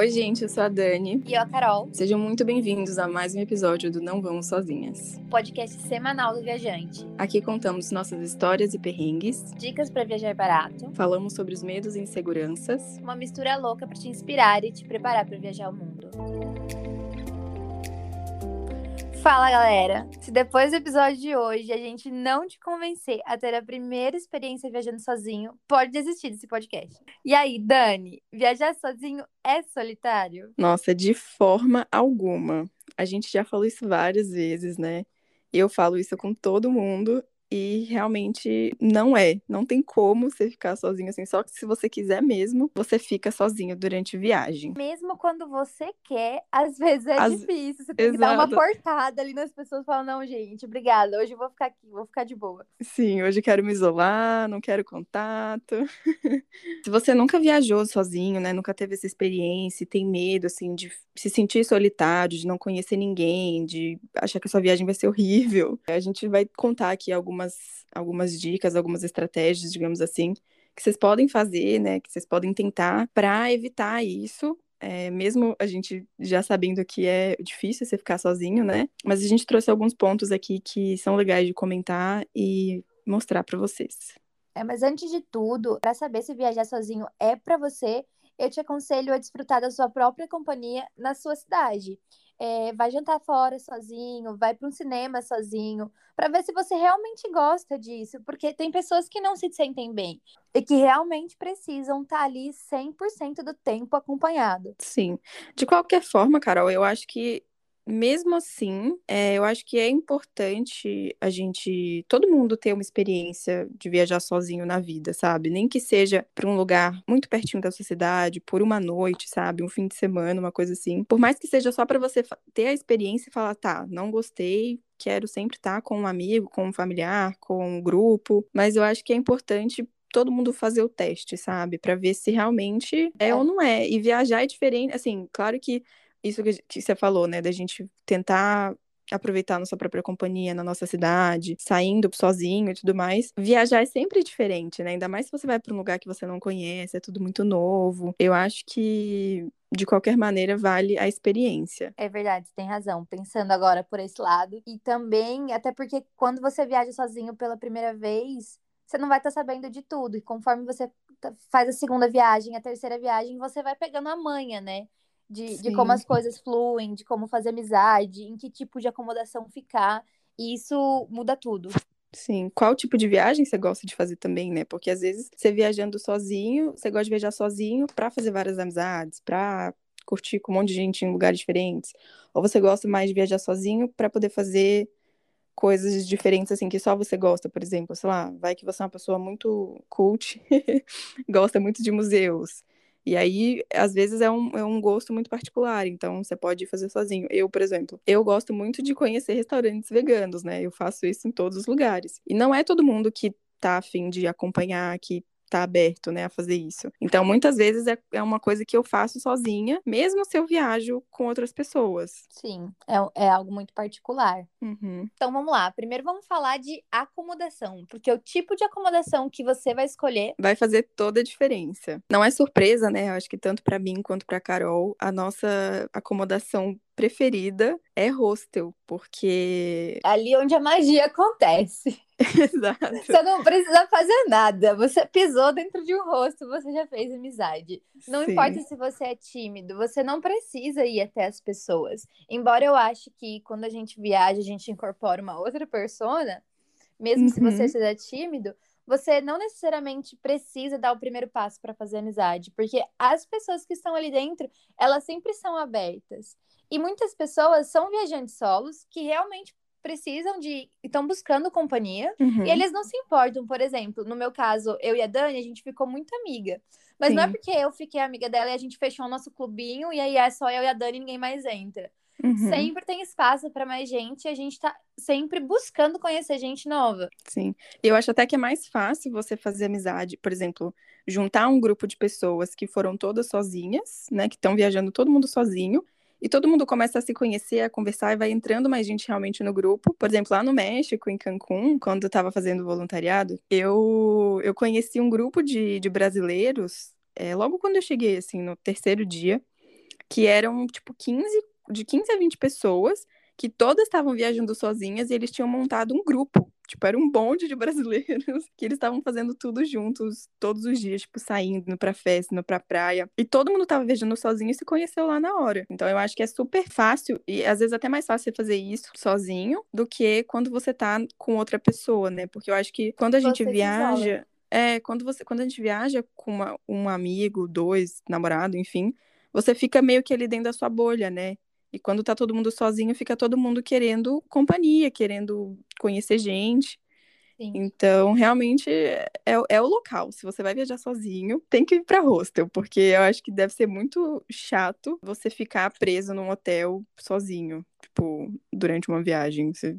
Oi, gente, eu sou a Dani. E eu, a Carol. Sejam muito bem-vindos a mais um episódio do Não Vamos Sozinhas, podcast semanal do viajante. Aqui contamos nossas histórias e perrengues, dicas para viajar barato, falamos sobre os medos e inseguranças, uma mistura louca para te inspirar e te preparar para viajar o mundo. Fala galera! Se depois do episódio de hoje a gente não te convencer a ter a primeira experiência viajando sozinho, pode desistir desse podcast. E aí, Dani, viajar sozinho é solitário? Nossa, de forma alguma. A gente já falou isso várias vezes, né? Eu falo isso com todo mundo e realmente não é. Não tem como você ficar sozinho assim. Só que se você quiser mesmo, você fica sozinho durante viagem. Mesmo quando você quer, às vezes é As... difícil. Você tem Exato. que dar uma portada ali nas pessoas e falar: não, gente, obrigada. Hoje eu vou ficar aqui, vou ficar de boa. Sim, hoje quero me isolar, não quero contato. se você nunca viajou sozinho, né? Nunca teve essa experiência, tem medo, assim, de se sentir solitário, de não conhecer ninguém, de achar que a sua viagem vai ser horrível. A gente vai contar aqui algumas algumas, algumas dicas, algumas estratégias, digamos assim, que vocês podem fazer, né? Que vocês podem tentar para evitar isso. É, mesmo a gente já sabendo que é difícil você ficar sozinho, né? Mas a gente trouxe alguns pontos aqui que são legais de comentar e mostrar para vocês. É, mas antes de tudo, para saber se viajar sozinho é para você, eu te aconselho a desfrutar da sua própria companhia na sua cidade é, vai jantar fora sozinho, vai para um cinema sozinho, para ver se você realmente gosta disso, porque tem pessoas que não se sentem bem e que realmente precisam estar tá ali 100% do tempo acompanhado. Sim. De qualquer forma, Carol, eu acho que mesmo assim, é, eu acho que é importante a gente, todo mundo ter uma experiência de viajar sozinho na vida, sabe? Nem que seja para um lugar muito pertinho da sua cidade, por uma noite, sabe? Um fim de semana, uma coisa assim. Por mais que seja só para você ter a experiência e falar, tá, não gostei, quero sempre estar com um amigo, com um familiar, com um grupo, mas eu acho que é importante todo mundo fazer o teste, sabe? Para ver se realmente é, é ou não é. E viajar é diferente, assim, claro que isso que, você falou, né, da gente tentar aproveitar nossa própria companhia na nossa cidade, saindo sozinho e tudo mais. Viajar é sempre diferente, né? Ainda mais se você vai para um lugar que você não conhece, é tudo muito novo. Eu acho que de qualquer maneira vale a experiência. É verdade, tem razão. Pensando agora por esse lado e também até porque quando você viaja sozinho pela primeira vez, você não vai estar tá sabendo de tudo e conforme você faz a segunda viagem, a terceira viagem, você vai pegando a manha, né? De, de como as coisas fluem, de como fazer amizade, em que tipo de acomodação ficar. E isso muda tudo. Sim. Qual tipo de viagem você gosta de fazer também, né? Porque às vezes você viajando sozinho, você gosta de viajar sozinho para fazer várias amizades, para curtir com um monte de gente em lugares diferentes. Ou você gosta mais de viajar sozinho para poder fazer coisas diferentes assim que só você gosta, por exemplo, sei lá, vai que você é uma pessoa muito cult, gosta muito de museus. E aí, às vezes, é um, é um gosto muito particular, então você pode fazer sozinho. Eu, por exemplo, eu gosto muito de conhecer restaurantes veganos, né? Eu faço isso em todos os lugares. E não é todo mundo que tá afim de acompanhar, que tá aberto, né, a fazer isso. Então, muitas vezes é, é uma coisa que eu faço sozinha, mesmo se eu viajo com outras pessoas. Sim, é, é algo muito particular. Uhum. Então, vamos lá. Primeiro, vamos falar de acomodação, porque o tipo de acomodação que você vai escolher vai fazer toda a diferença. Não é surpresa, né? Eu acho que tanto para mim quanto para Carol, a nossa acomodação preferida é hostel, porque. Ali onde a magia acontece. Exato. Você não precisa fazer nada. Você pisou dentro de um rosto, você já fez amizade. Não Sim. importa se você é tímido, você não precisa ir até as pessoas. Embora eu ache que quando a gente viaja, a gente incorpora uma outra persona, mesmo uhum. se você uhum. seja tímido, você não necessariamente precisa dar o primeiro passo para fazer amizade, porque as pessoas que estão ali dentro, elas sempre são abertas. E muitas pessoas são viajantes solos que realmente precisam de. estão buscando companhia. Uhum. E eles não se importam, por exemplo, no meu caso, eu e a Dani, a gente ficou muito amiga. Mas Sim. não é porque eu fiquei amiga dela e a gente fechou o nosso clubinho e aí é só eu e a Dani ninguém mais entra. Uhum. Sempre tem espaço para mais gente e a gente tá sempre buscando conhecer gente nova. Sim. Eu acho até que é mais fácil você fazer amizade, por exemplo, juntar um grupo de pessoas que foram todas sozinhas, né, que estão viajando todo mundo sozinho e todo mundo começa a se conhecer, a conversar e vai entrando mais gente realmente no grupo. Por exemplo, lá no México, em Cancún, quando eu estava fazendo voluntariado, eu, eu conheci um grupo de, de brasileiros é, logo quando eu cheguei, assim, no terceiro dia. que eram, tipo, 15, de 15 a 20 pessoas, que todas estavam viajando sozinhas e eles tinham montado um grupo. Tipo, era um bonde de brasileiros que eles estavam fazendo tudo juntos, todos os dias, tipo, saindo, indo pra festa, indo pra praia. E todo mundo tava viajando sozinho e se conheceu lá na hora. Então eu acho que é super fácil, e às vezes até mais fácil você fazer isso sozinho do que quando você tá com outra pessoa, né? Porque eu acho que quando a gente você viaja. É, quando você, quando a gente viaja com uma, um amigo, dois, namorado, enfim, você fica meio que ali dentro da sua bolha, né? E quando tá todo mundo sozinho, fica todo mundo querendo companhia, querendo conhecer gente. Sim. Então, realmente é, é o local. Se você vai viajar sozinho, tem que ir para hostel, porque eu acho que deve ser muito chato você ficar preso num hotel sozinho, tipo, durante uma viagem. Você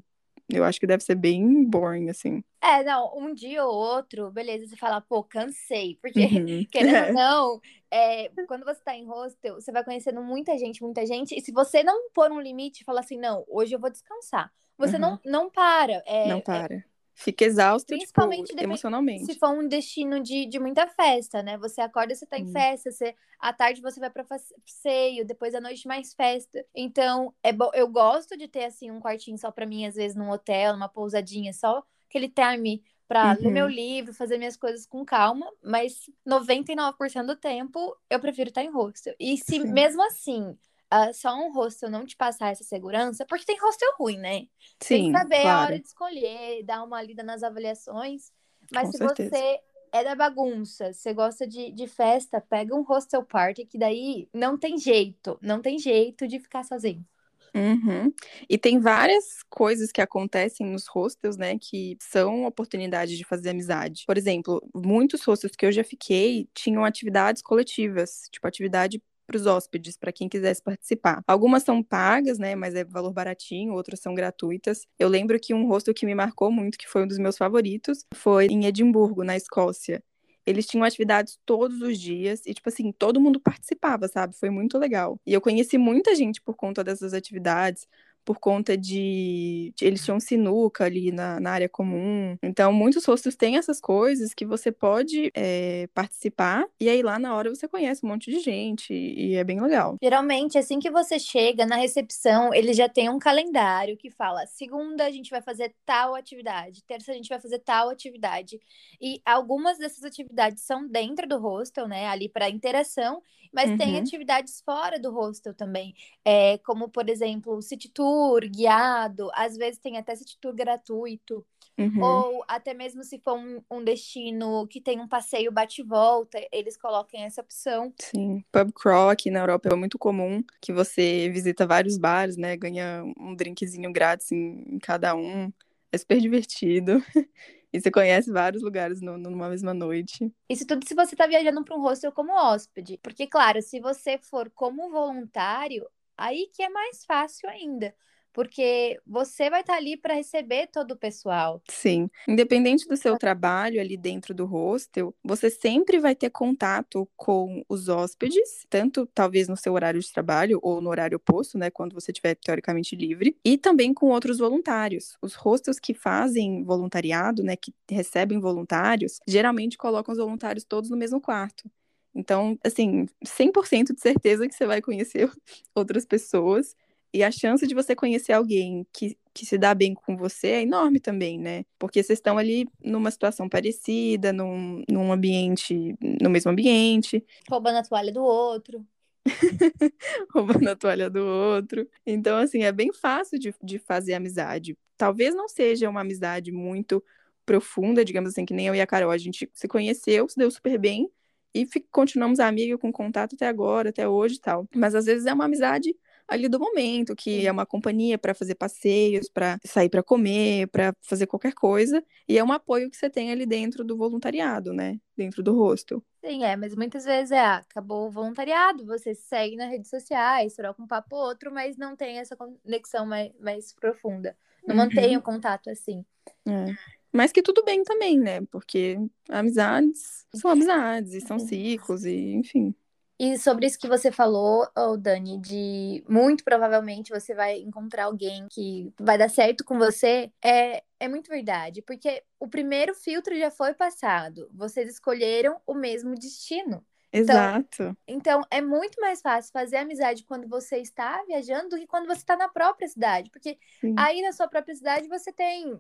eu acho que deve ser bem boring, assim. É, não, um dia ou outro, beleza, você fala, pô, cansei. Porque, uhum. querendo é. ou não, é, quando você tá em hostel, você vai conhecendo muita gente, muita gente. E se você não pôr um limite e falar assim, não, hoje eu vou descansar, você uhum. não, não para. É, não para fica exausto, tipo, Principalmente tipo, emocionalmente. Se for um destino de, de muita festa, né? Você acorda, você tá em hum. festa, você, à tarde você vai pra passeio, depois à noite mais festa. Então, é bo... eu gosto de ter, assim, um quartinho só pra mim, às vezes num hotel, numa pousadinha, só aquele time pra uhum. ler meu uhum. livro, fazer minhas coisas com calma, mas 99% do tempo eu prefiro estar em hostel. E se Sim. mesmo assim uh, só um hostel não te passar essa segurança, porque tem hostel ruim, né? Sim, tem que saber claro. a hora de escolher, dar uma lida nas avaliações. Mas Com se certeza. você é da bagunça, você gosta de, de festa, pega um hostel party, que daí não tem jeito, não tem jeito de ficar sozinho. Uhum. E tem várias coisas que acontecem nos hostels, né, que são oportunidades de fazer amizade. Por exemplo, muitos hostels que eu já fiquei tinham atividades coletivas, tipo atividade para os hóspedes, para quem quisesse participar. Algumas são pagas, né, mas é valor baratinho, outras são gratuitas. Eu lembro que um hostel que me marcou muito, que foi um dos meus favoritos, foi em Edimburgo, na Escócia. Eles tinham atividades todos os dias e, tipo assim, todo mundo participava, sabe? Foi muito legal. E eu conheci muita gente por conta dessas atividades por conta de, eles tinham sinuca ali na, na, área comum. Então, muitos hostels têm essas coisas que você pode é, participar e aí lá na hora você conhece um monte de gente e é bem legal. Geralmente, assim que você chega na recepção, ele já tem um calendário que fala: segunda a gente vai fazer tal atividade, terça a gente vai fazer tal atividade. E algumas dessas atividades são dentro do hostel, né? Ali para interação, mas uhum. tem atividades fora do hostel também. É, como, por exemplo, city tour guiado, às vezes tem até city tour gratuito. Uhum. Ou até mesmo se for um, um destino que tem um passeio bate-volta, eles colocam essa opção. Sim, pub crawl aqui na Europa é muito comum, que você visita vários bares, né? Ganha um drinkzinho grátis em, em cada um. É super divertido. E você conhece vários lugares no, numa mesma noite. Isso tudo se você está viajando para um hostel como hóspede. Porque, claro, se você for como voluntário, aí que é mais fácil ainda porque você vai estar tá ali para receber todo o pessoal. Sim. Independente do seu trabalho ali dentro do hostel, você sempre vai ter contato com os hóspedes, tanto talvez no seu horário de trabalho ou no horário oposto, né, quando você estiver teoricamente livre, e também com outros voluntários. Os hostels que fazem voluntariado, né, que recebem voluntários, geralmente colocam os voluntários todos no mesmo quarto. Então, assim, 100% de certeza que você vai conhecer outras pessoas e a chance de você conhecer alguém que, que se dá bem com você é enorme também, né? Porque vocês estão ali numa situação parecida, num, num ambiente, no mesmo ambiente. Roubando a toalha do outro. roubando a toalha do outro. Então, assim, é bem fácil de, de fazer amizade. Talvez não seja uma amizade muito profunda, digamos assim, que nem eu e a Carol. A gente se conheceu, se deu super bem e continuamos amigos com contato até agora, até hoje e tal. Mas às vezes é uma amizade ali do momento, que é uma companhia para fazer passeios, para sair para comer, para fazer qualquer coisa, e é um apoio que você tem ali dentro do voluntariado, né? Dentro do hostel. Sim, é, mas muitas vezes é, ah, acabou o voluntariado, você segue nas redes sociais, troca um papo outro, mas não tem essa conexão mais, mais profunda. Não uhum. mantém o contato assim. É. Mas que tudo bem também, né? Porque amizades são amizades, e são ciclos, e enfim. E sobre isso que você falou, oh, Dani, de muito provavelmente você vai encontrar alguém que vai dar certo com você, é, é muito verdade, porque o primeiro filtro já foi passado. Vocês escolheram o mesmo destino. Exato. Então, então, é muito mais fácil fazer amizade quando você está viajando do que quando você está na própria cidade. Porque Sim. aí na sua própria cidade você tem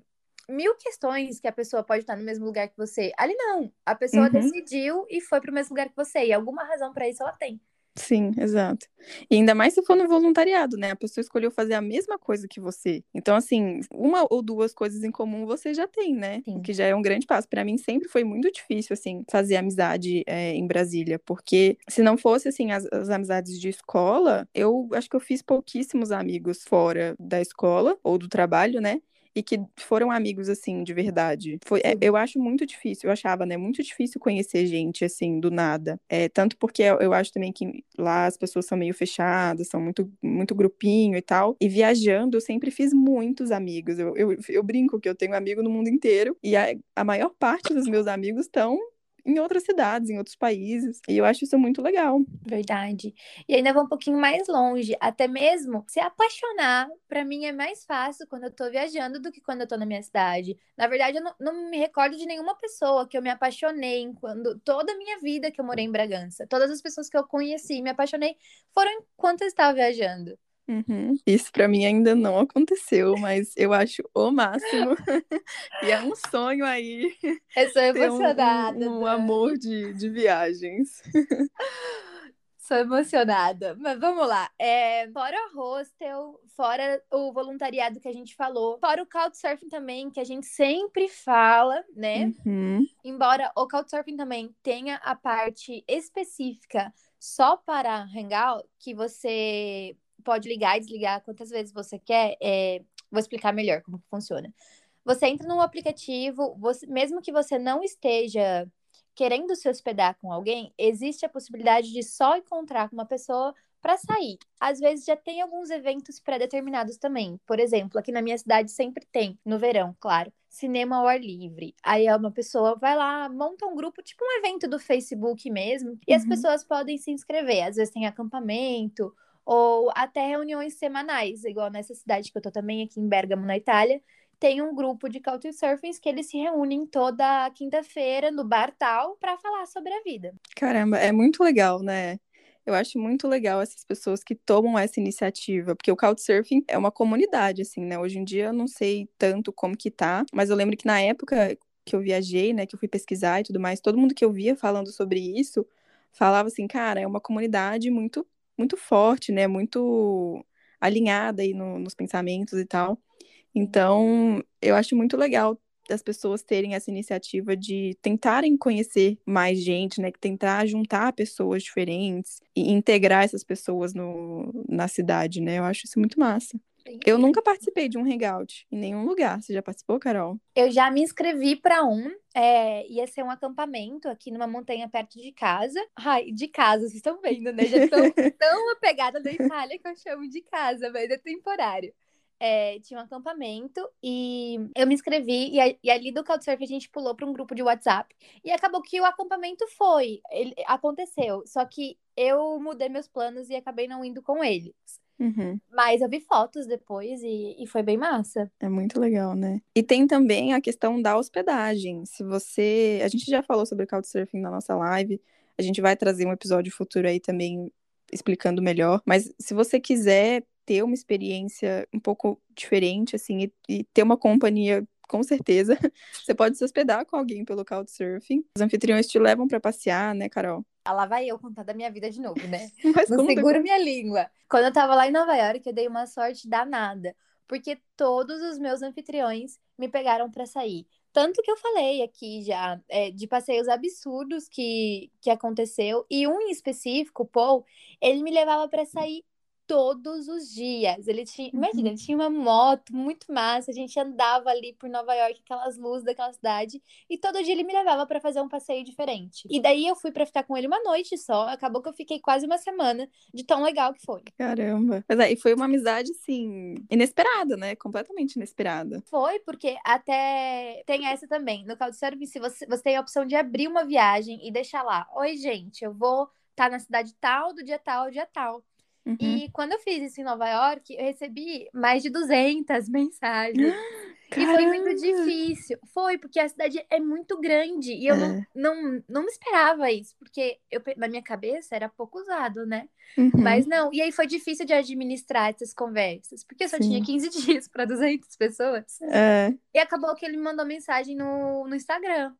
mil questões que a pessoa pode estar no mesmo lugar que você. Ali não. A pessoa uhum. decidiu e foi para o mesmo lugar que você. E alguma razão para isso ela tem. Sim, exato. E ainda mais se for no voluntariado, né? A pessoa escolheu fazer a mesma coisa que você. Então, assim, uma ou duas coisas em comum você já tem, né? Sim. O que já é um grande passo. Para mim, sempre foi muito difícil, assim, fazer amizade é, em Brasília, porque se não fosse, assim, as, as amizades de escola, eu acho que eu fiz pouquíssimos amigos fora da escola ou do trabalho, né? E que foram amigos, assim, de verdade. Foi, é, eu acho muito difícil, eu achava, né, muito difícil conhecer gente, assim, do nada. É, tanto porque eu, eu acho também que lá as pessoas são meio fechadas, são muito, muito grupinho e tal. E viajando, eu sempre fiz muitos amigos. Eu, eu, eu brinco que eu tenho amigo no mundo inteiro e a, a maior parte dos meus amigos estão em outras cidades, em outros países. E eu acho isso muito legal. Verdade. E ainda vou um pouquinho mais longe, até mesmo se apaixonar, para mim é mais fácil quando eu tô viajando do que quando eu tô na minha cidade. Na verdade, eu não, não me recordo de nenhuma pessoa que eu me apaixonei quando toda a minha vida que eu morei em Bragança. Todas as pessoas que eu conheci me apaixonei foram enquanto eu estava viajando. Uhum. Isso para mim ainda não aconteceu, mas eu acho o máximo. e é um sonho aí. Eu sou emocionada. Um, um, um amor de, de viagens. Sou emocionada. Mas vamos lá. É, fora o hostel, fora o voluntariado que a gente falou, fora o Couchsurfing também, que a gente sempre fala, né? Uhum. Embora o Couchsurfing também tenha a parte específica só para Hangout, que você pode ligar e desligar quantas vezes você quer. É, vou explicar melhor como funciona. Você entra no aplicativo, você, mesmo que você não esteja querendo se hospedar com alguém, existe a possibilidade de só encontrar com uma pessoa para sair. Às vezes já tem alguns eventos pré-determinados também. Por exemplo, aqui na minha cidade sempre tem, no verão, claro, cinema ao ar livre. Aí uma pessoa vai lá, monta um grupo, tipo um evento do Facebook mesmo, e uhum. as pessoas podem se inscrever. Às vezes tem acampamento ou até reuniões semanais, igual nessa cidade que eu tô também, aqui em Bergamo, na Itália, tem um grupo de Couchsurfing que eles se reúnem toda quinta-feira no bar tal para falar sobre a vida. Caramba, é muito legal, né? Eu acho muito legal essas pessoas que tomam essa iniciativa, porque o Couchsurfing é uma comunidade, assim, né? Hoje em dia eu não sei tanto como que tá, mas eu lembro que na época que eu viajei, né, que eu fui pesquisar e tudo mais, todo mundo que eu via falando sobre isso falava assim, cara, é uma comunidade muito muito forte, né? Muito alinhada aí no, nos pensamentos e tal. Então, eu acho muito legal as pessoas terem essa iniciativa de tentarem conhecer mais gente, né? Que tentar juntar pessoas diferentes e integrar essas pessoas no, na cidade, né? Eu acho isso muito massa. Eu nunca participei de um hangout em nenhum lugar. Você já participou, Carol? Eu já me inscrevi para um. É, ia ser um acampamento aqui numa montanha perto de casa. Ai, de casa, vocês estão vendo, né? Já estou tão apegada da Itália que eu chamo de casa, mas é temporário. É, tinha um acampamento e eu me inscrevi e, e ali do Couchsurfing a gente pulou para um grupo de WhatsApp e acabou que o acampamento foi, ele, aconteceu, só que eu mudei meus planos e acabei não indo com eles. Uhum. Mas eu vi fotos depois e, e foi bem massa. É muito legal, né? E tem também a questão da hospedagem. Se você. A gente já falou sobre Couchsurfing na nossa live. A gente vai trazer um episódio futuro aí também explicando melhor. Mas se você quiser ter uma experiência um pouco diferente, assim, e, e ter uma companhia com certeza. Você pode se hospedar com alguém pelo Couchsurfing. Os anfitriões te levam para passear, né, Carol? Ah, lá vai eu contar da minha vida de novo, né? Mas Não seguro minha língua. Quando eu tava lá em Nova York, eu dei uma sorte danada. Porque todos os meus anfitriões me pegaram para sair. Tanto que eu falei aqui já é, de passeios absurdos que, que aconteceu. E um em específico, o Paul, ele me levava para sair todos os dias. Ele tinha, uhum. imagina, ele tinha uma moto muito massa, a gente andava ali por Nova York, aquelas luzes daquela cidade, e todo dia ele me levava para fazer um passeio diferente. E daí eu fui para ficar com ele uma noite só, acabou que eu fiquei quase uma semana de tão legal que foi. Caramba. Mas aí foi uma amizade assim, inesperada, né? Completamente inesperada. Foi, porque até tem essa também. No Couchsurfing, se você, você tem a opção de abrir uma viagem e deixar lá, oi gente, eu vou estar tá na cidade tal, do dia tal, dia tal. Uhum. E quando eu fiz isso em Nova York, eu recebi mais de 200 mensagens. Caramba. E foi muito difícil. Foi, porque a cidade é muito grande. E eu é. não, não, não me esperava isso, porque eu, na minha cabeça era pouco usado, né? Uhum. Mas não. E aí foi difícil de administrar essas conversas, porque eu só Sim. tinha 15 dias para 200 pessoas. É. E acabou que ele me mandou mensagem no, no Instagram.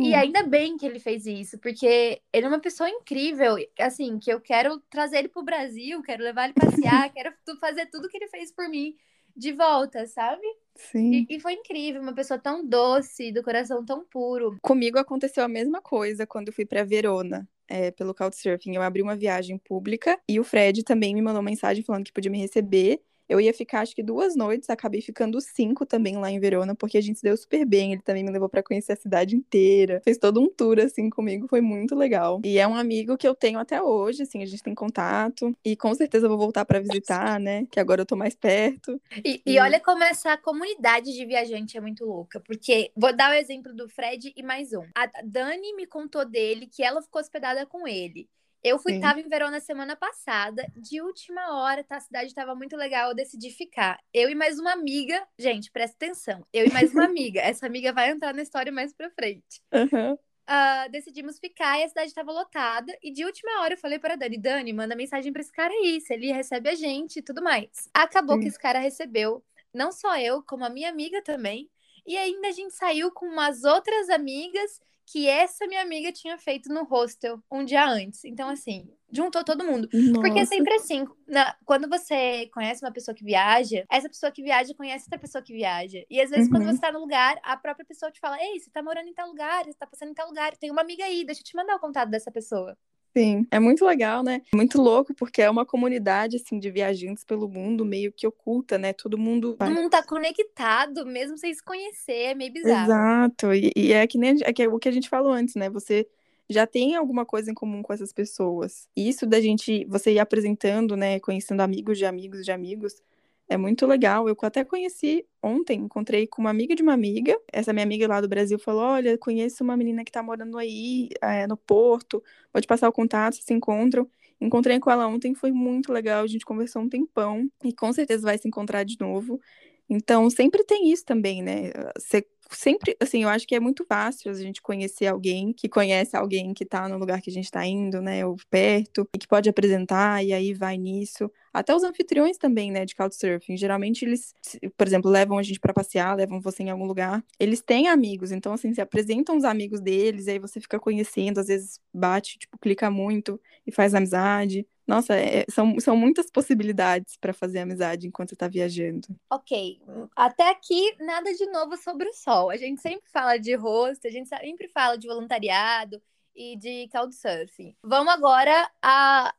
E, e, ainda bem que ele fez isso, porque ele é uma pessoa incrível. Assim, que eu quero trazer ele pro Brasil, quero levar ele passear, quero fazer tudo que ele fez por mim de volta, sabe? Sim. E, e, foi incrível, uma pessoa tão doce, do coração tão puro. Comigo aconteceu a mesma coisa quando eu fui para Verona. É, pelo Couchsurfing, eu abri uma viagem pública e o Fred também me mandou mensagem falando que podia me receber eu ia ficar acho que duas noites, acabei ficando cinco também lá em Verona, porque a gente se deu super bem. Ele também me levou para conhecer a cidade inteira. Fez todo um tour assim comigo, foi muito legal. E é um amigo que eu tenho até hoje, assim, a gente tem contato. E com certeza eu vou voltar para visitar, né? Que agora eu tô mais perto. E, e... e olha como essa comunidade de viajante é muito louca, porque vou dar o exemplo do Fred e mais um. A Dani me contou dele que ela ficou hospedada com ele. Eu fui, Sim. tava em Verona semana passada, de última hora, tá? A cidade estava muito legal, eu decidi ficar. Eu e mais uma amiga, gente, presta atenção. Eu e mais uma amiga. Essa amiga vai entrar na história mais pra frente. Uhum. Uh, decidimos ficar e a cidade estava lotada. E de última hora eu falei para Dani: Dani, manda mensagem para esse cara aí, se ele recebe a gente e tudo mais. Acabou Sim. que esse cara recebeu, não só eu, como a minha amiga também. E ainda a gente saiu com umas outras amigas que essa minha amiga tinha feito no hostel um dia antes. Então, assim, juntou todo mundo. Nossa. Porque é sempre assim, na, quando você conhece uma pessoa que viaja, essa pessoa que viaja conhece outra pessoa que viaja. E às vezes, uhum. quando você tá no lugar, a própria pessoa te fala: Ei, você tá morando em tal lugar, você tá passando em tal lugar, tem uma amiga aí, deixa eu te mandar o contato dessa pessoa. Sim, é muito legal, né? Muito louco, porque é uma comunidade, assim, de viajantes pelo mundo, meio que oculta, né? Todo mundo... Todo mundo tá conectado, mesmo sem se conhecer, é meio bizarro. Exato, e, e é que nem é que é o que a gente falou antes, né? Você já tem alguma coisa em comum com essas pessoas. E isso da gente, você ir apresentando, né? Conhecendo amigos de amigos de amigos, é muito legal. Eu até conheci ontem, encontrei com uma amiga de uma amiga. Essa minha amiga lá do Brasil falou: Olha, conheço uma menina que tá morando aí é, no Porto, pode passar o contato, se encontram. Encontrei com ela ontem, foi muito legal. A gente conversou um tempão e com certeza vai se encontrar de novo. Então, sempre tem isso também, né? Você sempre, assim, eu acho que é muito fácil a gente conhecer alguém que conhece alguém que tá no lugar que a gente tá indo, né, ou perto, e que pode apresentar, e aí vai nisso. Até os anfitriões também, né, de Couchsurfing, geralmente eles, por exemplo, levam a gente para passear, levam você em algum lugar. Eles têm amigos, então, assim, se apresentam os amigos deles, aí você fica conhecendo, às vezes bate, tipo, clica muito e faz amizade. Nossa, é, são, são muitas possibilidades para fazer amizade enquanto está viajando. Ok, até aqui nada de novo sobre o sol. A gente sempre fala de rosto, a gente sempre fala de voluntariado e de couchsurfing. Vamos agora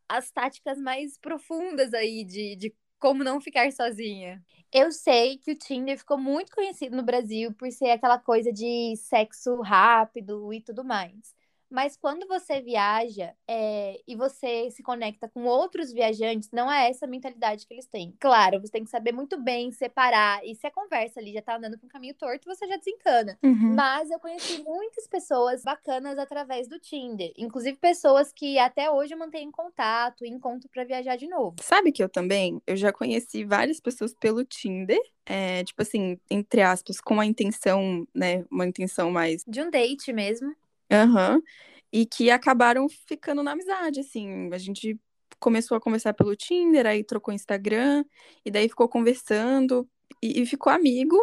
às táticas mais profundas aí de, de como não ficar sozinha. Eu sei que o Tinder ficou muito conhecido no Brasil por ser aquela coisa de sexo rápido e tudo mais. Mas quando você viaja é, e você se conecta com outros viajantes, não é essa mentalidade que eles têm. Claro, você tem que saber muito bem separar. E se a conversa ali já tá andando para um caminho torto, você já desencana. Uhum. Mas eu conheci muitas pessoas bacanas através do Tinder. Inclusive pessoas que até hoje eu mantenho contato e encontro para viajar de novo. Sabe que eu também? Eu já conheci várias pessoas pelo Tinder. É, tipo assim, entre aspas, com a intenção, né? Uma intenção mais. De um date mesmo. Aham. E que acabaram ficando na amizade, assim. A gente começou a conversar pelo Tinder, aí trocou Instagram, e daí ficou conversando, e, e ficou amigo,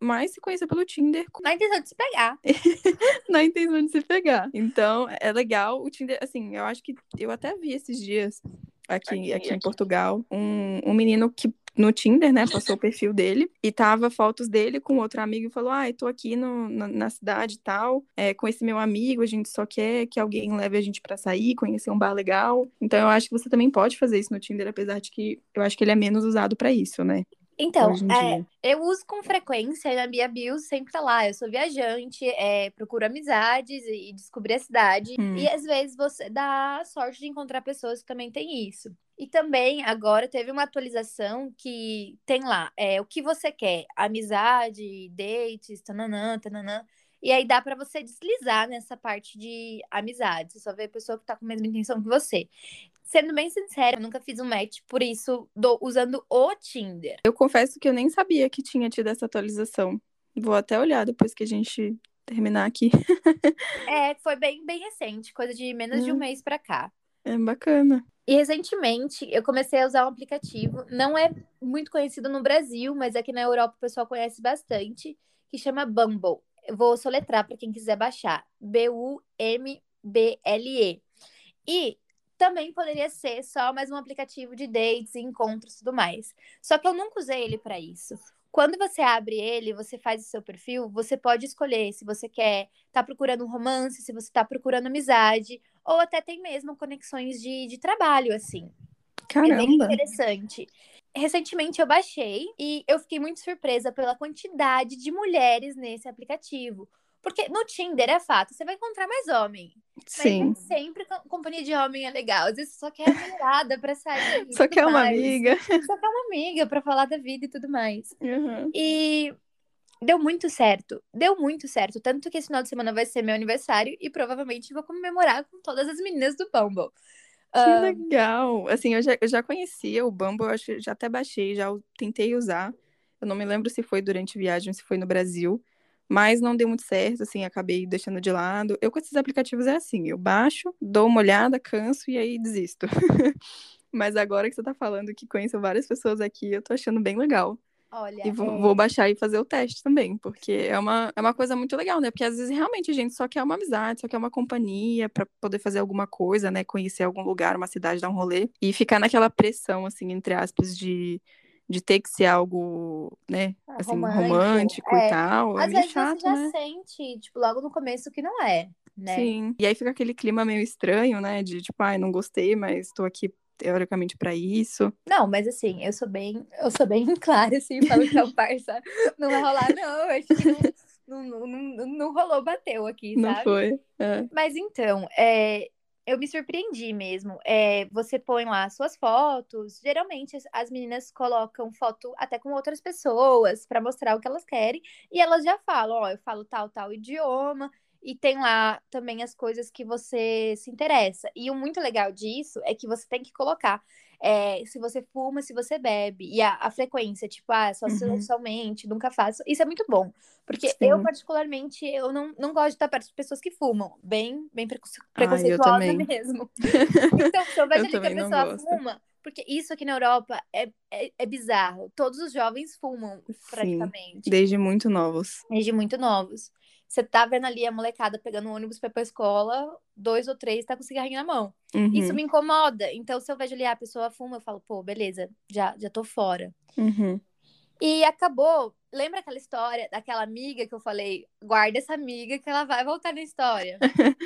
mas se conheceu pelo Tinder. Na intenção de se pegar. na intenção de se pegar. Então, é legal. O Tinder, assim, eu acho que eu até vi esses dias aqui, aqui, aqui em Portugal, um, um menino que no Tinder, né? Passou o perfil dele e tava fotos dele com outro amigo e falou: Ah, eu tô aqui no, na, na, cidade e tal, é, com esse meu amigo, a gente só quer que alguém leve a gente para sair, conhecer um bar legal. Então eu acho que você também pode fazer isso no Tinder, apesar de que eu acho que ele é menos usado para isso, né? Então, é, eu uso com frequência na minha bio sempre tá lá. Eu sou viajante, é, procuro amizades e descobrir a cidade. Hum. E às vezes você dá sorte de encontrar pessoas que também têm isso. E também agora teve uma atualização que tem lá é, o que você quer: amizade, dates, tananã, tananã. E aí dá para você deslizar nessa parte de amizade. Você só vê a pessoa que tá com a mesma intenção que você. Sendo bem sincera, eu nunca fiz um match, por isso, do, usando o Tinder. Eu confesso que eu nem sabia que tinha tido essa atualização. Vou até olhar depois que a gente terminar aqui. é, foi bem, bem recente, coisa de menos de um mês pra cá. É bacana. E recentemente eu comecei a usar um aplicativo, não é muito conhecido no Brasil, mas aqui na Europa o pessoal conhece bastante, que chama Bumble. Eu vou soletrar para quem quiser baixar. B-U-M-B-L-E. E também poderia ser só mais um aplicativo de dates, encontros e tudo mais. Só que eu nunca usei ele para isso. Quando você abre ele, você faz o seu perfil, você pode escolher se você quer tá procurando um romance, se você tá procurando amizade, ou até tem mesmo conexões de, de trabalho, assim. Caramba. É bem interessante. Recentemente eu baixei e eu fiquei muito surpresa pela quantidade de mulheres nesse aplicativo. Porque no Tinder é fato, você vai encontrar mais homem. Sim. Sempre companhia de homem é legal. Às vezes só quer mulherada pra sair. só quer uma amiga. Só quer uma amiga pra falar da vida e tudo mais. Uhum. E deu muito certo. Deu muito certo. Tanto que esse final de semana vai ser meu aniversário e provavelmente vou comemorar com todas as meninas do Bumble. Que uh... legal! Assim, eu já, eu já conhecia o Bumble, eu acho, já até baixei, já tentei usar. Eu não me lembro se foi durante viagem, se foi no Brasil. Mas não deu muito certo, assim, acabei deixando de lado. Eu com esses aplicativos é assim, eu baixo, dou uma olhada, canso e aí desisto. mas agora que você tá falando que conheço várias pessoas aqui, eu tô achando bem legal. Olha, e vou, é... vou, baixar e fazer o teste também, porque é uma, é uma coisa muito legal, né? Porque às vezes realmente a gente só quer uma amizade, só quer uma companhia para poder fazer alguma coisa, né? Conhecer algum lugar, uma cidade, dar um rolê. E ficar naquela pressão, assim, entre aspas, de, de ter que ser algo, né? Ah, assim, romântico, romântico é. e tal. É Às meio vezes chato, você já né? sente, tipo, logo no começo que não é, né? Sim. E aí fica aquele clima meio estranho, né? De tipo, ai, não gostei, mas tô aqui teoricamente para isso. Não, mas assim, eu sou bem, eu sou bem clara, assim, falo que é o parça não vai rolar, não, acho que não, não, não, não rolou, bateu aqui, sabe? Não foi. É. Mas então, é, eu me surpreendi mesmo. É, você põe lá suas fotos. Geralmente as meninas colocam foto até com outras pessoas para mostrar o que elas querem. E elas já falam, ó, eu falo tal, tal idioma. E tem lá também as coisas que você se interessa. E o muito legal disso é que você tem que colocar é, se você fuma, se você bebe. E a, a frequência, tipo, ah, só Uhum. socialmente, nunca faço. Isso é muito bom. Porque Sim. eu, particularmente, eu não, não gosto de estar perto de pessoas que fumam. Bem, bem preconce- Ai, preconceituosa também. mesmo. Então, se eu vejo Eu ali que a pessoa fuma... Porque isso aqui na Europa é, é, é bizarro. Todos os jovens fumam, Sim. praticamente. Desde muito novos. Desde muito novos. Você tá vendo ali a molecada pegando um ônibus pra ir pra escola, dois ou três tá com cigarrinho na mão. Isso Uhum. me incomoda. Então, se eu vejo ali ah, a pessoa fuma, eu falo, pô, beleza, já, já tô fora. Uhum. E acabou. Lembra aquela história daquela amiga que eu falei? Guarda essa amiga que ela vai voltar na história.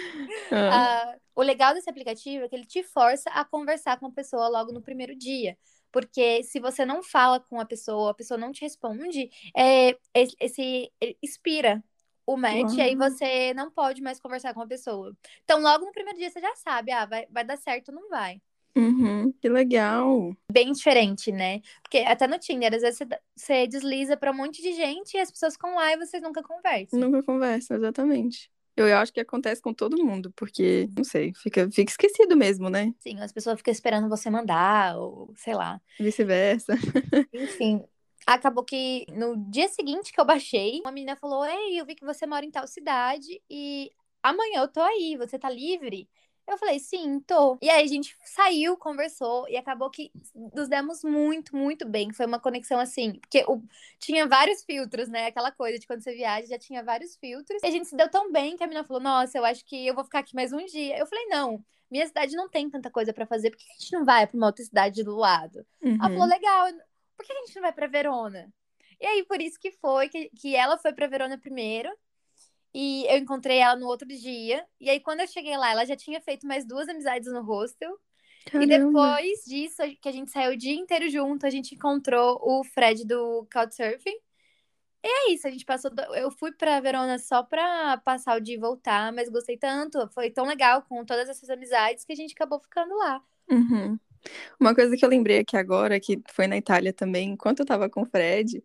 Ah, Ah, o legal desse aplicativo é que ele te força a conversar com a pessoa logo no primeiro dia. Porque se você não fala com a pessoa, a pessoa não te responde, é, esse, esse- ele expira o match, e aí você não pode mais conversar com a pessoa. Então, logo no primeiro dia você já sabe, ah, vai, vai dar certo ou não vai. uhum. Que legal. Bem diferente, né? Porque até no Tinder, às vezes você, você desliza pra um monte de gente e as pessoas ficam lá e vocês nunca conversam. Nunca conversa, exatamente. Eu, eu acho que acontece com todo mundo, porque, não sei, fica, fica esquecido mesmo, né? Sim, as pessoas ficam esperando você mandar, ou sei lá. Vice-versa. Enfim, acabou que no dia seguinte que eu baixei, uma menina falou: Ei, eu vi que você mora em tal cidade e amanhã eu tô aí, você tá livre? Eu falei, sim, tô. E aí a gente saiu, conversou e acabou que nos demos muito, muito bem. Foi uma conexão assim, porque o- tinha vários filtros, né? Aquela coisa de quando você viaja, já tinha vários filtros. E a gente se deu tão bem que a menina falou: Nossa, eu acho que eu vou ficar aqui mais um dia. Eu falei: Não, minha cidade não tem tanta coisa pra fazer, por que a gente não vai pra uma outra cidade do lado? Ela falou, Uhum. legal, por que a gente não vai pra Verona? E aí, por isso que foi, que, que ela foi pra Verona primeiro. E eu encontrei ela no outro dia. E aí, quando eu cheguei lá, ela já tinha feito mais duas amizades no hostel. E Caramba. depois disso, que a gente saiu o dia inteiro junto, a gente encontrou o Fred do Couchsurfing. E é isso, a gente passou. do- Eu fui pra Verona só pra passar o dia e voltar, mas gostei tanto. Foi tão legal com todas essas amizades que a gente acabou ficando lá. Uhum. Uma coisa que eu lembrei aqui agora, que foi na Itália também, enquanto eu tava com o Fred,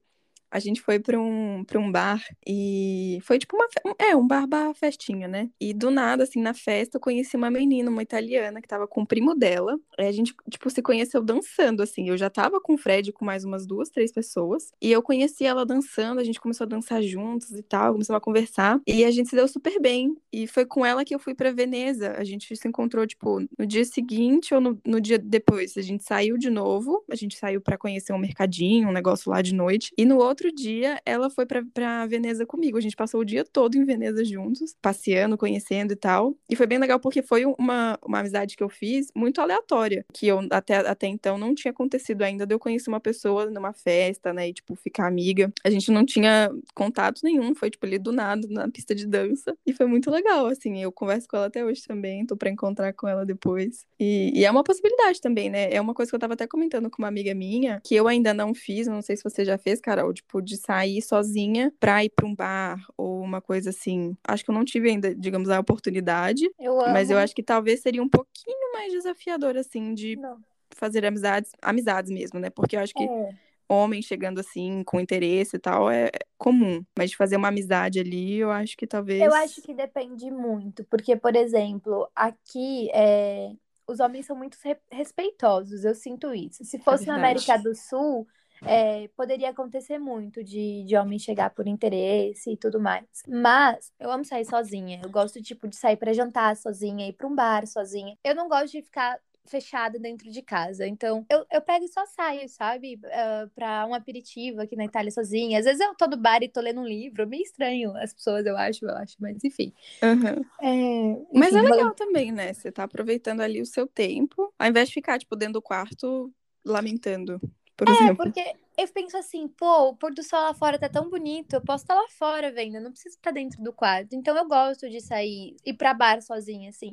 a gente foi pra um, um bar e foi tipo uma. É, um bar, festinha, né? E do nada, assim, na festa, eu conheci uma menina, uma italiana, que tava com o primo dela. Aí a gente, tipo, se conheceu dançando, assim. Eu já tava com o Fred com mais umas duas, três pessoas. E eu conheci ela dançando, a gente começou a dançar juntos e tal, começamos a conversar. E a gente se deu super bem. E foi com ela que eu fui pra Veneza. A gente se encontrou, tipo, no dia seguinte ou no, no dia depois. A gente saiu de novo, a gente saiu para conhecer um mercadinho, um negócio lá de noite. E no outro dia, ela foi pra, pra Veneza comigo. A gente passou o dia todo em Veneza juntos, passeando, conhecendo e tal. E foi bem legal porque foi uma, uma amizade que eu fiz muito aleatória, que eu até, até então não tinha acontecido ainda de eu conhecer uma pessoa numa festa, né, e tipo ficar amiga. A gente não tinha contato nenhum, foi tipo ali do nada na pista de dança e foi muito legal, assim. Eu converso com ela até hoje também, tô para encontrar com ela depois. E, e, é uma possibilidade também, né? É uma coisa que eu tava até comentando com uma amiga minha, que eu ainda não fiz, não sei se você já fez, Carol, tipo de sair sozinha pra ir pra um bar ou uma coisa assim. Acho que eu não tive ainda, digamos, a oportunidade. Eu amo. Mas eu acho que talvez seria um pouquinho mais desafiador, assim, de não. fazer amizades, amizades mesmo, né? Porque eu acho que. É homem chegando assim, com interesse e tal, é comum. Mas de fazer uma amizade ali, eu acho que talvez. Eu acho que depende muito. Porque, por exemplo, aqui é... os homens são muito respeitosos, eu sinto isso. Se fosse é na América do Sul, é, poderia acontecer muito de, de homem chegar por interesse e tudo mais. Mas eu amo sair sozinha. Eu gosto, tipo, de sair para jantar sozinha, ir pra um bar sozinha. Eu não gosto de ficar fechada dentro de casa. Então, eu, eu pego e só saio, sabe? Uh, pra um aperitivo aqui na Itália sozinha. Às vezes eu tô no bar e tô lendo um livro. Meio estranho as pessoas, eu acho, eu acho. Mas enfim. Uhum. É, enfim mas é legal também, né? Você tá aproveitando ali o seu tempo. Ao invés de ficar, tipo, dentro do quarto lamentando por é, exemplo. porque eu penso assim, pô, o pôr do sol lá fora tá tão bonito, eu posso estar lá fora vendo, eu não preciso estar dentro do quarto. Então eu gosto de sair, ir pra bar sozinha, assim.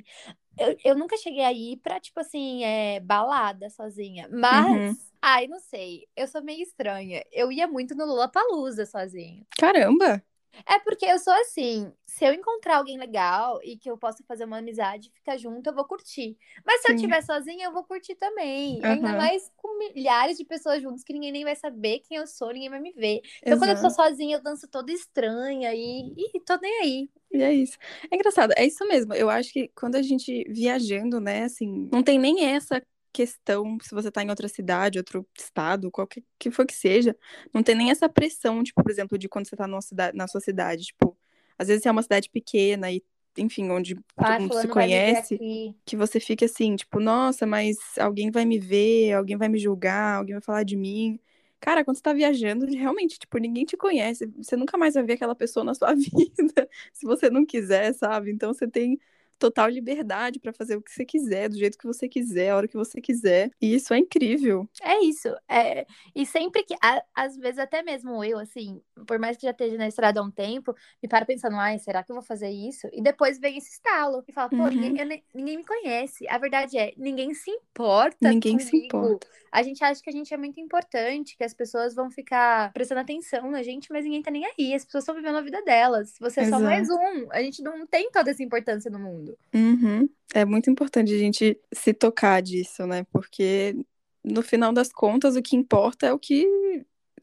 Eu, eu nunca cheguei aí pra, tipo assim, é, balada sozinha. Mas, uhum. ai, não sei, eu sou meio estranha. Eu ia muito no Lula Palusa sozinha. Caramba! É porque eu sou assim, se eu encontrar alguém legal e que eu possa fazer uma amizade, ficar junto, eu vou curtir. Mas se Sim. eu estiver sozinha, eu vou curtir também. Uhum. Ainda mais com milhares de pessoas juntas que ninguém nem vai saber quem eu sou, ninguém vai me ver. Então, Exato. quando eu tô sozinha, eu danço toda estranha e, e tô nem aí. E é isso. É engraçado, é isso mesmo. Eu acho que quando a gente viajando, né, assim, não tem nem essa questão se você tá em outra cidade, outro estado, qualquer que for que seja, não tem nem essa pressão, tipo, por exemplo, de quando você tá cidade, na sua cidade, tipo, às vezes é uma cidade pequena e enfim, onde ah, todo mundo se conhece, que você fica assim, tipo, nossa, mas alguém vai me ver, alguém vai me julgar, alguém vai falar de mim. Cara, quando você tá viajando, realmente, tipo, ninguém te conhece, você nunca mais vai ver aquela pessoa na sua vida, se você não quiser, sabe? Então você tem total liberdade para fazer o que você quiser, do jeito que você quiser, a hora que você quiser. E isso é incrível. É isso. É... E sempre que, às vezes até mesmo eu, assim, por mais que já esteja na estrada há um tempo, me paro pensando, ai, será que eu vou fazer isso? E depois vem esse estalo e fala, pô, uhum. ninguém, eu, ninguém me conhece. A verdade é, ninguém se importa. Ninguém comigo. se importa. A gente acha que a gente é muito importante, que as pessoas vão ficar prestando atenção na gente, mas ninguém tá nem aí. As pessoas estão vivendo a vida delas. Você é Exato. só mais um. A gente não tem toda essa importância no mundo mundo. Uhum. É muito importante a gente se tocar disso, né? Porque no final das contas o que importa é o que,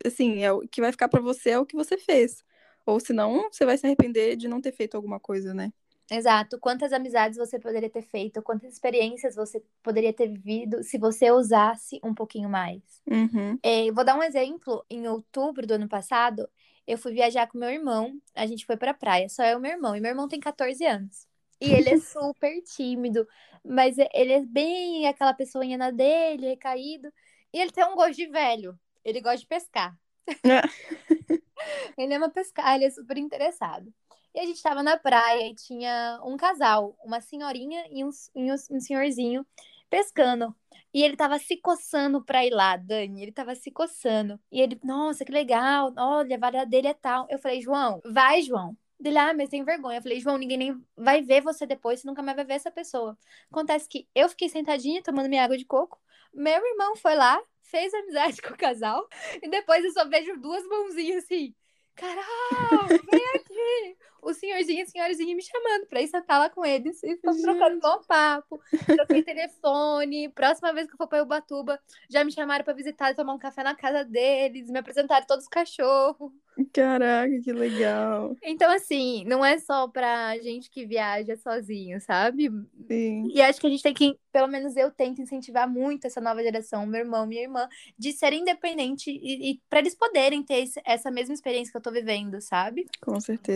assim, é o que vai ficar para você é o que você fez. Ou senão você vai se arrepender de não ter feito alguma coisa, né? Exato. Quantas amizades você poderia ter feito, quantas experiências você poderia ter vivido se você usasse um pouquinho mais. Uhum. É, vou dar um exemplo. Em outubro do ano passado, eu fui viajar com meu irmão. A gente foi pra praia, só eu e meu irmão. E meu irmão tem 14 anos. E ele é super tímido, mas ele é bem aquela pessoinha na dele, recaído. E ele tem um gosto de velho. Ele gosta de pescar. ele ama pescar, ele é super interessado. E a gente estava na praia e tinha um casal, uma senhorinha e um, um senhorzinho pescando. E ele tava se coçando pra ir lá, Dani. Ele tava se coçando. E ele, nossa, que legal. Olha, a vara dele é tal. Eu falei, João, vai, João. Dele, ah, mas tem vergonha. Eu falei, João, ninguém nem vai ver você depois, você nunca mais vai ver essa pessoa. Acontece que eu fiquei sentadinha tomando minha água de coco, meu irmão foi lá, fez amizade com o casal, e depois eu só vejo duas mãozinhas assim. Carol, vem aqui! O senhorzinho e a senhorazinha me chamando pra ir sentar lá com eles. E trocando bom papo. Troquei telefone. Próxima vez que eu for pra Ubatuba, já me chamaram pra visitar e tomar um café na casa deles. Me apresentaram todos os cachorros. Caraca, que legal. Então, assim, não é só pra gente que viaja sozinho, sabe? Sim. E acho que a gente tem que, pelo menos eu tento incentivar muito essa nova geração, meu irmão, minha irmã, de ser independente e, e para eles poderem ter essa mesma experiência que eu tô vivendo, sabe? Com certeza.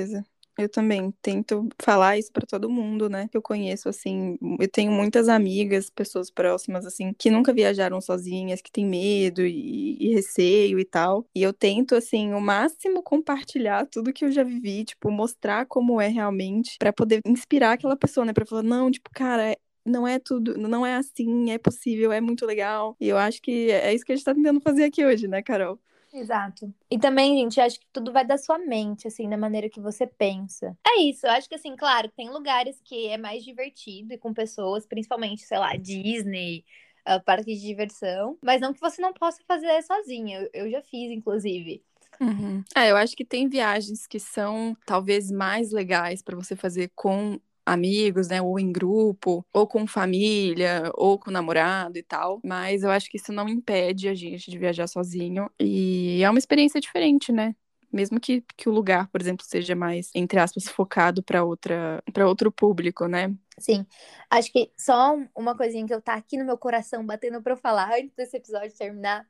Eu também tento falar isso para todo mundo, né? Que eu conheço, assim. Eu tenho muitas amigas, pessoas próximas, assim, que nunca viajaram sozinhas, que têm medo e, e receio e tal. E eu tento, assim, o máximo compartilhar tudo que eu já vivi, tipo, mostrar como é realmente, para poder inspirar aquela pessoa, né? Pra falar, não, tipo, cara, não é tudo, não é assim, é possível, é muito legal. E eu acho que é isso que a gente tá tentando fazer aqui hoje, né, Carol? Exato. E também, gente, acho que tudo vai da sua mente, assim, da maneira que você pensa. É isso, eu acho que, assim, claro, tem lugares que é mais divertido e com pessoas, principalmente, sei lá, Disney, uh, parque de diversão, mas não que você não possa fazer sozinha. Eu, eu já fiz, inclusive. Uhum. É, eu acho que tem viagens que são talvez mais legais para você fazer com amigos, né, ou em grupo, ou com família, ou com namorado e tal. Mas eu acho que isso não impede a gente de viajar sozinho e é uma experiência diferente, né? Mesmo que, que o lugar, por exemplo, seja mais, entre aspas, focado para outra para outro público, né? Sim. Acho que só uma coisinha que eu tá aqui no meu coração batendo para falar antes desse episódio terminar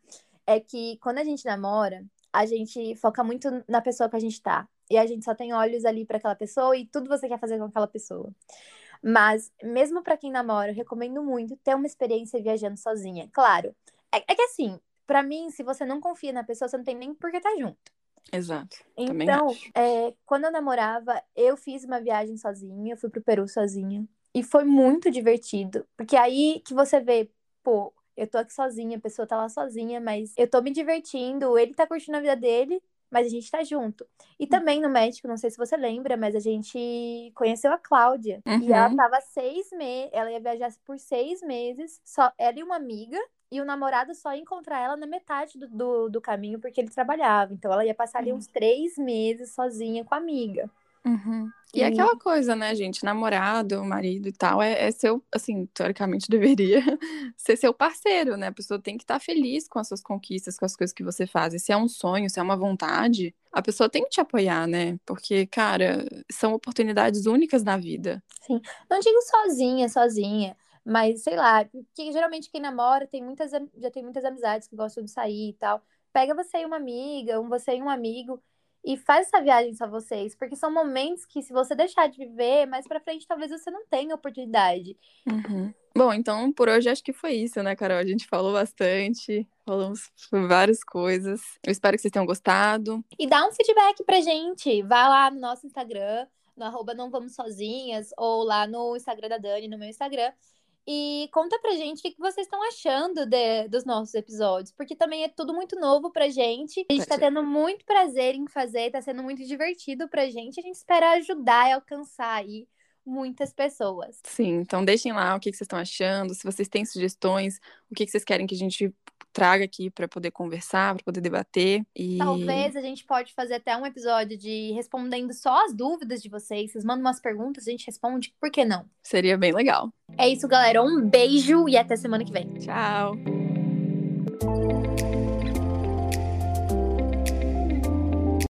é que quando a gente namora, a gente foca muito na pessoa que a gente tá e a gente só tem olhos ali para aquela pessoa e tudo você quer fazer com aquela pessoa. Mas, mesmo para quem namora, eu recomendo muito ter uma experiência viajando sozinha. Claro, é, é que assim, para mim, se você não confia na pessoa, você não tem nem por que estar tá junto. Exato. Então, é, quando eu namorava, eu fiz uma viagem sozinha, eu fui pro Peru sozinha. E foi muito divertido. Porque aí que você vê, pô, eu tô aqui sozinha, a pessoa tá lá sozinha, mas eu tô me divertindo, ele tá curtindo a vida dele, mas a gente tá junto. E hum. também no México, não sei se você lembra, mas a gente conheceu a Cláudia. Uhum. E ela uhum. tava seis meses, ela ia viajar por seis meses, só ela e uma amiga. E o namorado só ia encontrar ela na metade do, do, do caminho, porque ele trabalhava. Então ela ia passar ali uhum. uns três meses sozinha com a amiga. Uhum. E, e aquela coisa, né, gente? Namorado, marido e tal, é, é, seu, assim, teoricamente deveria ser seu parceiro, né? A pessoa tem que estar tá feliz com as suas conquistas, com as coisas que você faz. E se é um sonho, se é uma vontade, a pessoa tem que te apoiar, né? Porque, cara, são oportunidades únicas na vida. Sim. Não digo sozinha, sozinha. Mas, sei lá, porque geralmente quem namora tem muitas, já tem muitas amizades que gostam de sair e tal. Pega você e uma amiga, um você e um amigo e faz essa viagem só vocês, porque são momentos que se você deixar de viver, mais para frente talvez você não tenha oportunidade. Uhum. Bom, então por hoje acho que foi isso, né, Carol? A gente falou bastante, falamos várias coisas. Eu espero que vocês tenham gostado. E dá um feedback pra gente. Vá lá no nosso Instagram, no arroba não vamos sozinhas, ou lá no Instagram da Dani, no meu Instagram. E conta pra gente o que vocês estão achando de, dos nossos episódios, porque também é tudo muito novo pra gente. A gente tá tendo muito prazer em fazer, tá sendo muito divertido pra gente. A gente espera ajudar e alcançar aí muitas pessoas. Sim, então deixem lá o que, vocês estão achando, se vocês têm sugestões, o que, que vocês querem que a gente traga aqui para poder conversar, para poder debater. E... Talvez a gente pode fazer até um episódio de respondendo só as dúvidas de vocês. Vocês mandam umas perguntas, a gente responde. Por que não? Seria bem legal. É isso, galera. Um beijo e até semana que vem. Tchau.